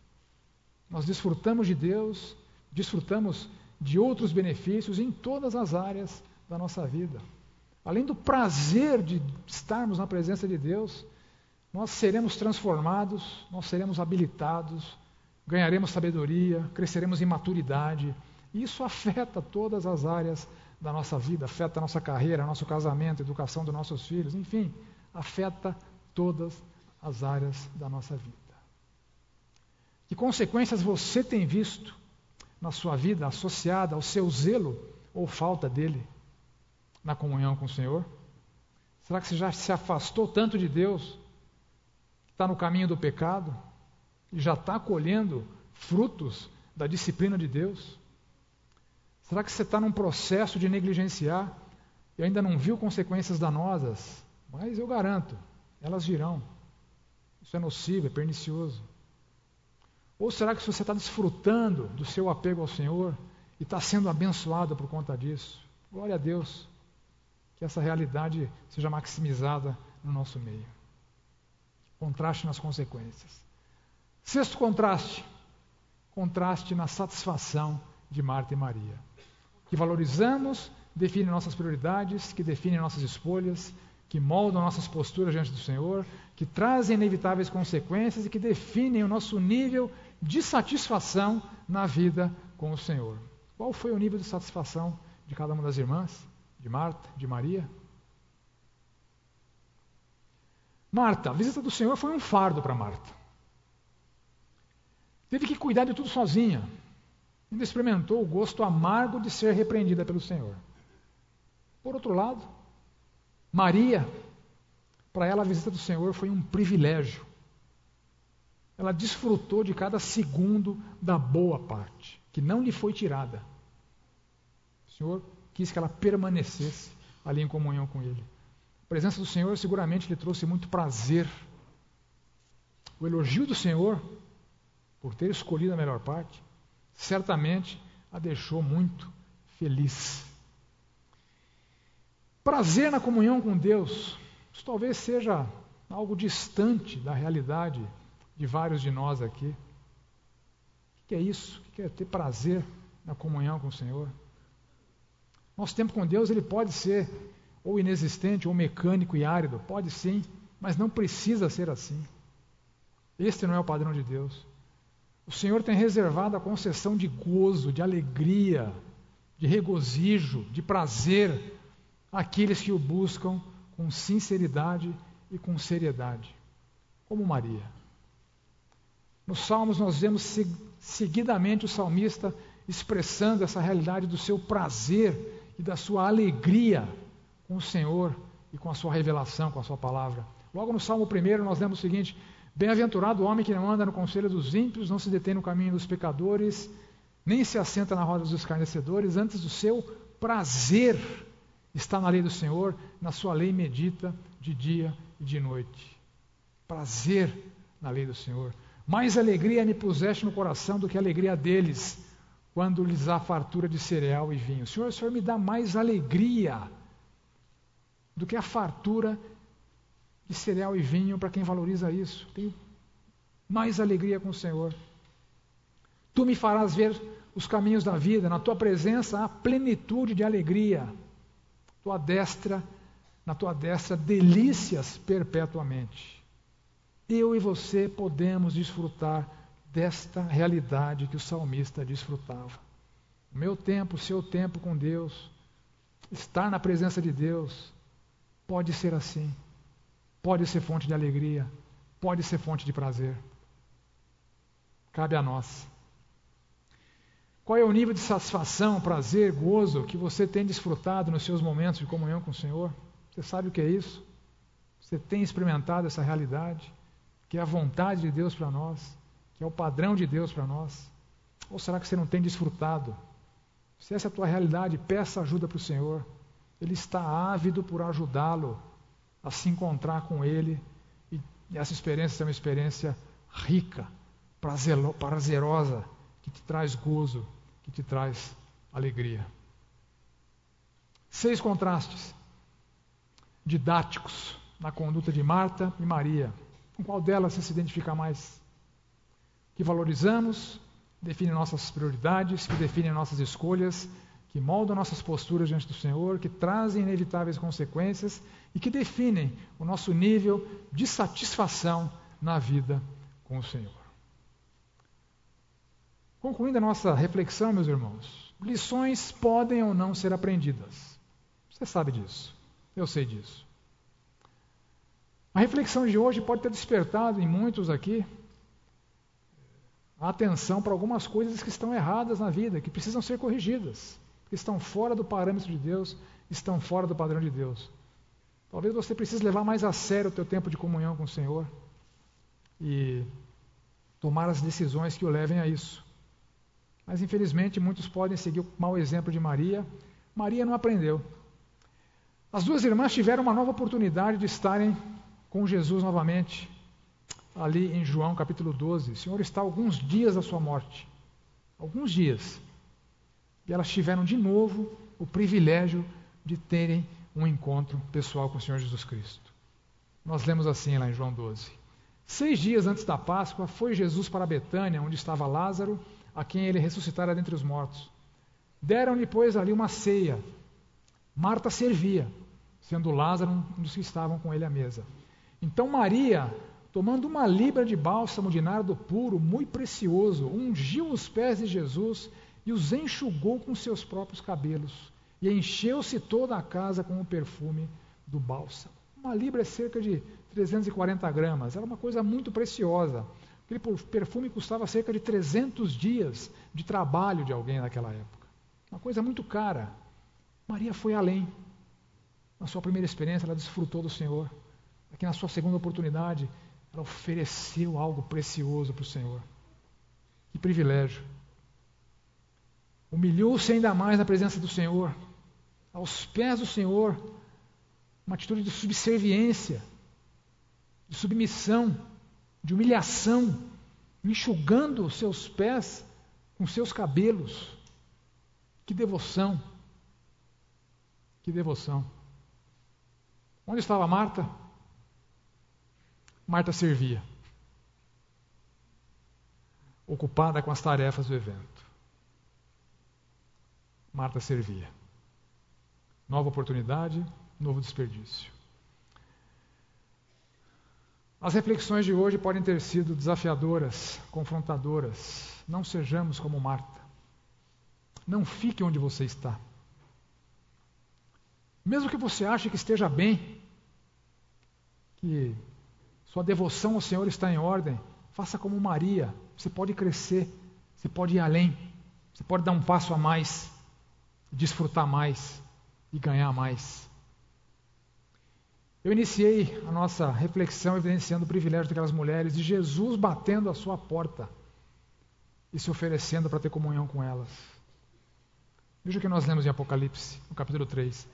Nós desfrutamos de Deus, desfrutamos de outros benefícios em todas as áreas da nossa vida. Além do prazer de estarmos na presença de Deus, nós seremos transformados, nós seremos habilitados, ganharemos sabedoria, cresceremos em maturidade. Isso afeta todas as áreas da nossa vida, afeta a nossa carreira, nosso casamento, educação dos nossos filhos, enfim, afeta todas as áreas da nossa vida. Que consequências você tem visto na sua vida associada ao seu zelo ou falta dele na comunhão com o Senhor? Será que você já se afastou tanto de Deus, está no caminho do pecado e já está colhendo frutos da disciplina de Deus? Será que você está num processo de negligenciar e ainda não viu consequências danosas? Mas eu garanto, elas virão. Isso é nocivo, é pernicioso. Ou será que você está desfrutando do seu apego ao Senhor e está sendo abençoado por conta disso? Glória a Deus. que essa realidade seja maximizada no nosso meio. Contraste nas consequências. Sexto contraste: contraste na satisfação de Marta e Maria. Que valorizamos, define nossas prioridades, que define nossas escolhas, que moldam nossas posturas diante do Senhor, que trazem inevitáveis consequências e que definem o nosso nível de satisfação na vida com o Senhor. Qual foi o nível de satisfação de cada uma das irmãs? De Marta, de Maria? Marta, a visita do Senhor foi um fardo para Marta. Teve que cuidar de tudo sozinha. Ainda experimentou o gosto amargo de ser repreendida pelo Senhor. Por outro lado, Maria, para ela a visita do Senhor foi um privilégio. Ela desfrutou de cada segundo da boa parte, que não lhe foi tirada. O Senhor quis que ela permanecesse ali em comunhão com Ele. A presença do Senhor seguramente lhe trouxe muito prazer. O elogio do Senhor, por ter escolhido a melhor parte, certamente a deixou muito feliz. Prazer na comunhão com Deus, isso talvez seja algo distante da realidade de vários de nós aqui. O que é isso? O que é ter prazer na comunhão com o Senhor? Nosso tempo com Deus ele pode ser ou inexistente ou mecânico e árido, pode sim, mas não precisa ser assim. Este não é o padrão de Deus. O Senhor tem reservado a concessão de gozo, de alegria, de regozijo, de prazer aqueles que o buscam com sinceridade e com seriedade, como Maria. Nos Salmos nós vemos seguidamente o salmista expressando essa realidade do seu prazer e da sua alegria com o Senhor e com a sua revelação, com a sua palavra. Logo no Salmo 1 nós lemos o seguinte: Bem-aventurado o homem que não anda no conselho dos ímpios, não se detém no caminho dos pecadores, nem se assenta na roda dos escarnecedores, antes do seu prazer está na lei do Senhor, na sua lei medita de dia e de noite. Prazer na lei do Senhor. Mais alegria me puseste no coração do que a alegria deles, quando lhes há fartura de cereal e vinho. Senhor, o Senhor me dá mais alegria do que a fartura de cereal e vinho para quem valoriza isso. Tenho mais alegria com o Senhor. Tu me farás ver os caminhos da vida, na tua presença há plenitude de alegria tua destra, na tua destra delícias perpetuamente. Eu e você podemos desfrutar desta realidade que o salmista desfrutava. O meu tempo, o seu tempo com Deus, estar na presença de Deus, pode ser assim. Pode ser fonte de alegria, pode ser fonte de prazer. Cabe a nós. Qual é o nível de satisfação, prazer, gozo que você tem desfrutado nos seus momentos de comunhão com o Senhor? Você sabe o que é isso? Você tem experimentado essa realidade? Que é a vontade de Deus para nós? Que é o padrão de Deus para nós? Ou será que você não tem desfrutado? Se essa é a tua realidade, peça ajuda para o Senhor. Ele está ávido por ajudá-lo a se encontrar com Ele. E essa experiência é uma experiência rica, prazerosa, que te traz gozo, que te traz alegria. Seis contrastes didáticos na conduta de Marta e Maria. Com qual delas você se identifica mais? Que valorizamos, define nossas prioridades, que define nossas escolhas, que moldam nossas posturas diante do Senhor, que trazem inevitáveis consequências e que definem o nosso nível de satisfação na vida com o Senhor. Concluindo a nossa reflexão, meus irmãos, lições podem ou não ser aprendidas. Você sabe disso. Eu sei disso. A reflexão de hoje pode ter despertado em muitos aqui a atenção para algumas coisas que estão erradas na vida, que precisam ser corrigidas, estão fora do parâmetro de Deus, estão fora do padrão de Deus. Talvez você precise levar mais a sério o teu tempo de comunhão com o Senhor e tomar as decisões que o levem a isso. Mas infelizmente muitos podem seguir o mau exemplo de Maria. Maria não aprendeu. As duas irmãs tiveram uma nova oportunidade de estarem com Jesus novamente, ali em João capítulo 12. O Senhor está alguns dias da sua morte. Alguns dias. E elas tiveram de novo o privilégio de terem um encontro pessoal com o Senhor Jesus Cristo. Nós lemos assim lá em João 12. Seis dias antes da Páscoa, foi Jesus para Betânia, onde estava Lázaro, a quem ele ressuscitara dentre os mortos. Deram-lhe, pois, ali uma ceia. Marta servia, sendo Lázaro um dos que estavam com ele à mesa. Então Maria, tomando uma libra de bálsamo de nardo puro, muito precioso, ungiu os pés de Jesus e os enxugou com seus próprios cabelos, e encheu-se toda a casa com o perfume do bálsamo. Uma libra é cerca de 340 gramas, era uma coisa muito preciosa. Aquele perfume custava cerca de 300 dias de trabalho de alguém naquela época. Uma coisa muito cara. Maria foi além. Na sua primeira experiência, ela desfrutou do Senhor. Aqui na sua segunda oportunidade, ela ofereceu algo precioso para o Senhor. Que privilégio. Humilhou-se ainda mais na presença do Senhor, aos pés do Senhor, uma atitude de subserviência, de submissão, de humilhação, enxugando os seus pés com seus cabelos. Que devoção! Que devoção! Onde estava Marta? Marta servia, ocupada com as tarefas do evento. Marta servia. Nova oportunidade, novo desperdício. As reflexões de hoje podem ter sido desafiadoras, confrontadoras. Não sejamos como Marta. Não fique onde você está. Mesmo que você ache que esteja bem, que sua devoção ao Senhor está em ordem, faça como Maria. Você pode crescer, você pode ir além, você pode dar um passo a mais, desfrutar mais e ganhar mais. Eu iniciei a nossa reflexão evidenciando o privilégio daquelas mulheres e Jesus batendo a sua porta e se oferecendo para ter comunhão com elas. Veja o que nós lemos em Apocalipse, no capítulo 3.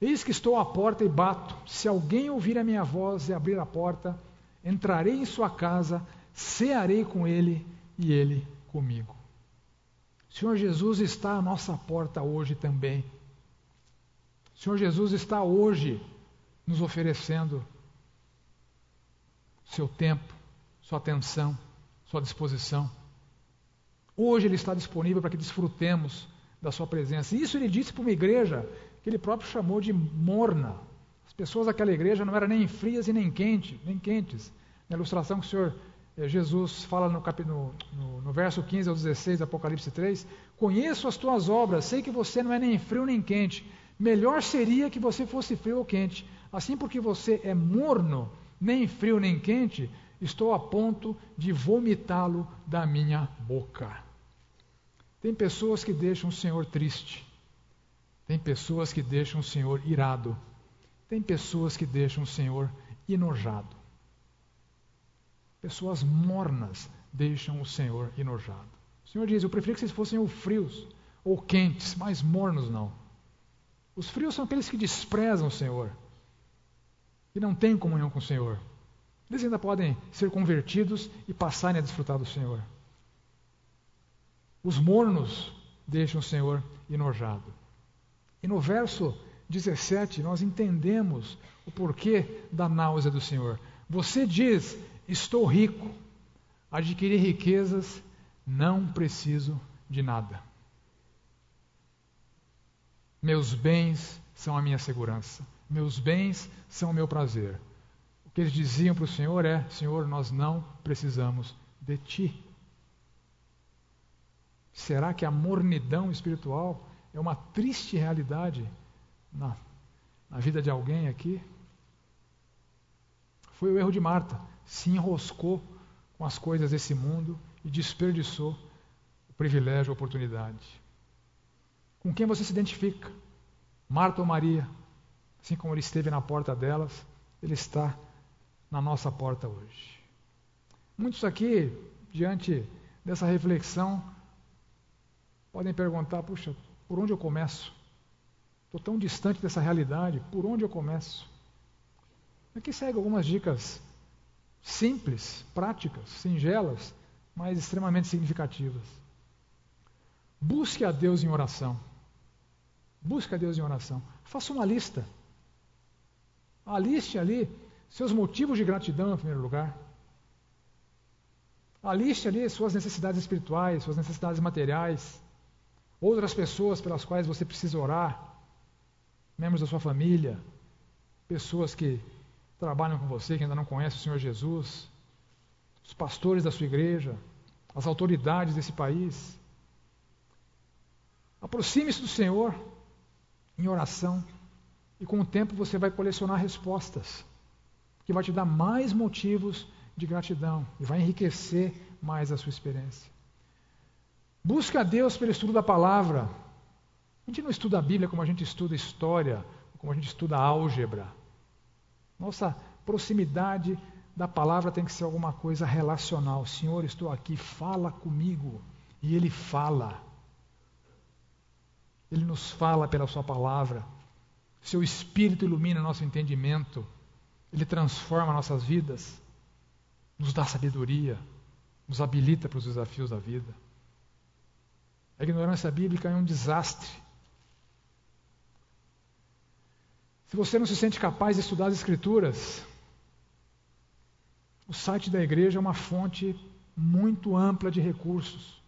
Eis que estou à porta e bato. Se alguém ouvir a minha voz e abrir a porta, entrarei em sua casa, cearei com ele e ele comigo. Senhor Jesus está à nossa porta hoje também. Senhor Jesus está hoje nos oferecendo seu tempo, sua atenção, sua disposição. Hoje Ele está disponível para que desfrutemos da Sua presença. Isso Ele disse para uma igreja que Ele próprio chamou de morna. As pessoas daquela igreja não eram nem frias e nem quentes, nem quentes. Na ilustração que o Senhor Jesus fala no, no, no, no, verso 15 ao 16 Apocalipse 3, conheço as tuas obras, sei que você não é nem frio nem quente. Melhor seria que você fosse frio ou quente. Assim, porque você é morno, nem frio nem quente, estou a ponto de vomitá-lo da minha boca. Tem pessoas que deixam o Senhor triste. Tem pessoas que deixam o Senhor irado. Tem pessoas que deixam o Senhor enojado. Pessoas mornas deixam o Senhor enojado. O Senhor diz: Eu preferia que vocês fossem ou frios ou quentes, mas mornos não. Os frios são aqueles que desprezam o Senhor, que não têm comunhão com o Senhor. Eles ainda podem ser convertidos e passarem a desfrutar do Senhor. Os mornos deixam o Senhor enojado. E no verso 17, nós entendemos o porquê da náusea do Senhor. Você diz: Estou rico, adquiri riquezas, não preciso de nada. Meus bens são a minha segurança, meus bens são o meu prazer. O que eles diziam para o Senhor é: Senhor, nós não precisamos de ti. Será que a mornidão espiritual é uma triste realidade na, na vida de alguém aqui? Foi o erro de Marta. Se enroscou com as coisas desse mundo e desperdiçou o privilégio, a oportunidade. Com quem você se identifica? Marta ou Maria? Assim como ele esteve na porta delas, ele está na nossa porta hoje. Muitos aqui, diante dessa reflexão, podem perguntar: puxa, por onde eu começo? Estou tão distante dessa realidade, por onde eu começo? Aqui segue algumas dicas simples, práticas, singelas, mas extremamente significativas. Busque a Deus em oração. Busque a Deus em oração. Faça uma lista Aliste ali seus motivos de gratidão em primeiro lugar. Aliste ali suas necessidades espirituais, suas necessidades materiais, outras pessoas pelas quais você precisa orar, membros da sua família, pessoas que trabalham com você, que ainda não conhecem o Senhor Jesus, os pastores da sua igreja, as autoridades desse país. Aproxime-se do Senhor em oração e com o tempo você vai colecionar respostas que vai te dar mais motivos de gratidão e vai enriquecer mais a sua experiência. Busca a Deus pelo estudo da palavra. A gente não estuda a Bíblia como a gente estuda história, como a gente estuda álgebra. Nossa proximidade da palavra tem que ser alguma coisa relacional. Senhor, estou aqui, fala comigo. E Ele fala. Ele nos fala pela Sua palavra. Seu Espírito ilumina nosso entendimento. Ele transforma nossas vidas. Nos dá sabedoria. Nos habilita para os desafios da vida. A ignorância bíblica é um desastre. Se você não se sente capaz de estudar as Escrituras, o site da igreja é uma fonte muito ampla de recursos.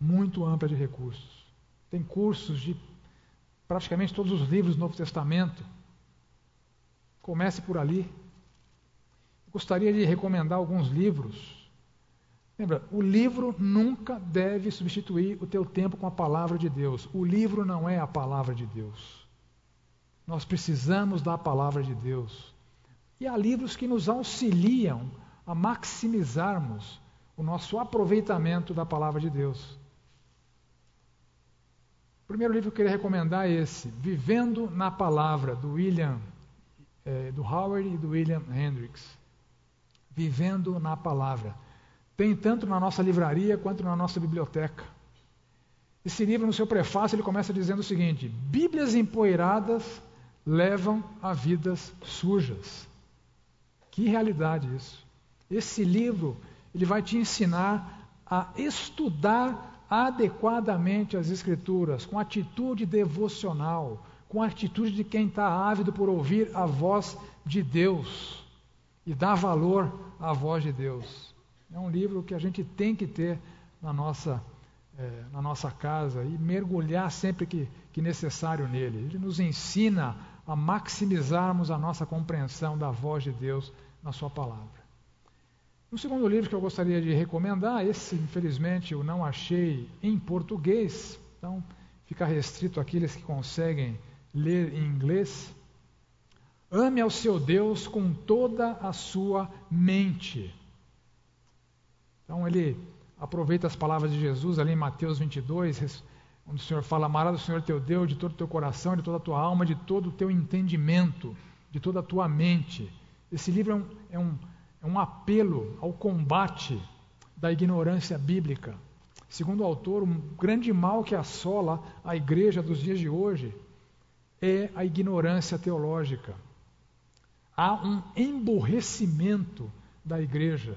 Muito ampla de recursos. Tem cursos de praticamente todos os livros do Novo Testamento. Comece por ali. Gostaria de recomendar alguns livros. Lembra, o livro nunca deve substituir o teu tempo com a palavra de Deus. O livro não é a palavra de Deus. Nós precisamos da palavra de Deus. E há livros que nos auxiliam a maximizarmos o nosso aproveitamento da palavra de Deus. O primeiro livro que eu queria recomendar é esse, Vivendo na Palavra, do William, é, do Howard e do William Hendricks. Vivendo na Palavra. Tem tanto na nossa livraria quanto na nossa biblioteca. Esse livro, no seu prefácio, ele começa dizendo o seguinte: Bíblias empoeiradas levam a vidas sujas. Que realidade isso. Esse livro, ele vai te ensinar a estudar adequadamente as escrituras, com atitude devocional, com atitude de quem está ávido por ouvir a voz de Deus e dar valor à voz de Deus. É um livro que a gente tem que ter na nossa, é, na nossa casa e mergulhar sempre que, que necessário nele. Ele nos ensina a maximizarmos a nossa compreensão da voz de Deus na Sua palavra. O segundo livro que eu gostaria de recomendar, esse infelizmente eu não achei em português, então fica restrito àqueles que conseguem ler em inglês. Ame ao seu Deus com toda a sua mente. Então ele aproveita as palavras de Jesus ali em Mateus 22, onde o Senhor fala: Amarás o Senhor teu Deus de todo o teu coração, de toda a tua alma, de todo o teu entendimento, de toda a tua mente. Esse livro é um, é um, é um apelo ao combate da ignorância bíblica. Segundo o autor, um grande mal que assola a igreja dos dias de hoje é a ignorância teológica. Há um emborrecimento da igreja.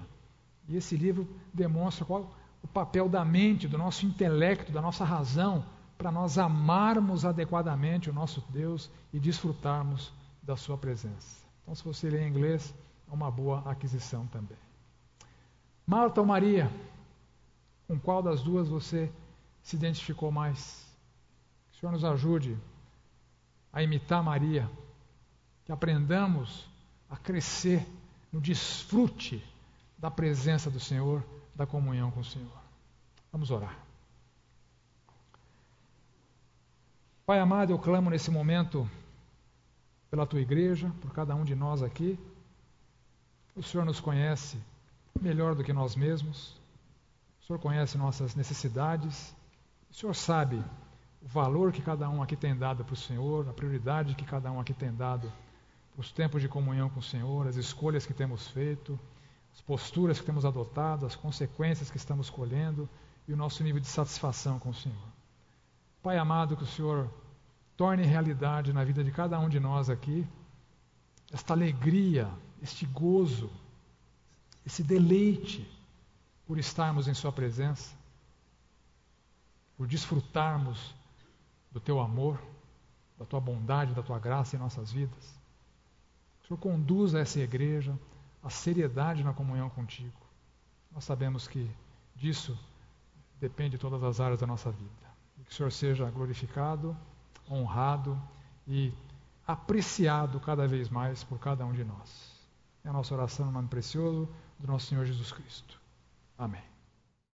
E esse livro demonstra qual o papel da mente, do nosso intelecto, da nossa razão, para nós amarmos adequadamente o nosso Deus e desfrutarmos da Sua presença. Então, se você ler em inglês, é uma boa aquisição também. Marta ou Maria, com qual das duas você se identificou mais? Que o Senhor nos ajude a imitar Maria, que aprendamos a crescer no desfrute da presença do Senhor da comunhão com o Senhor. Vamos orar. Pai amado, eu clamo nesse momento pela tua igreja, por cada um de nós aqui. O Senhor nos conhece melhor do que nós mesmos. O Senhor conhece nossas necessidades. O Senhor sabe o valor que cada um aqui tem dado para o Senhor, a prioridade que cada um aqui tem dado para os tempos de comunhão com o Senhor, as escolhas que temos feito as posturas que temos adotado, as consequências que estamos colhendo e o nosso nível de satisfação com o Senhor. Pai amado, que o Senhor torne realidade na vida de cada um de nós aqui esta alegria, este gozo, esse deleite por estarmos em Sua presença, por desfrutarmos do Teu amor, da Tua bondade, da Tua graça em nossas vidas. Senhor conduza essa igreja à seriedade na comunhão contigo. Nós sabemos que disso depende todas as áreas da nossa vida. E que o Senhor seja glorificado, honrado e apreciado cada vez mais por cada um de nós. É a nossa oração no nome precioso do nosso Senhor Jesus Cristo. Amém.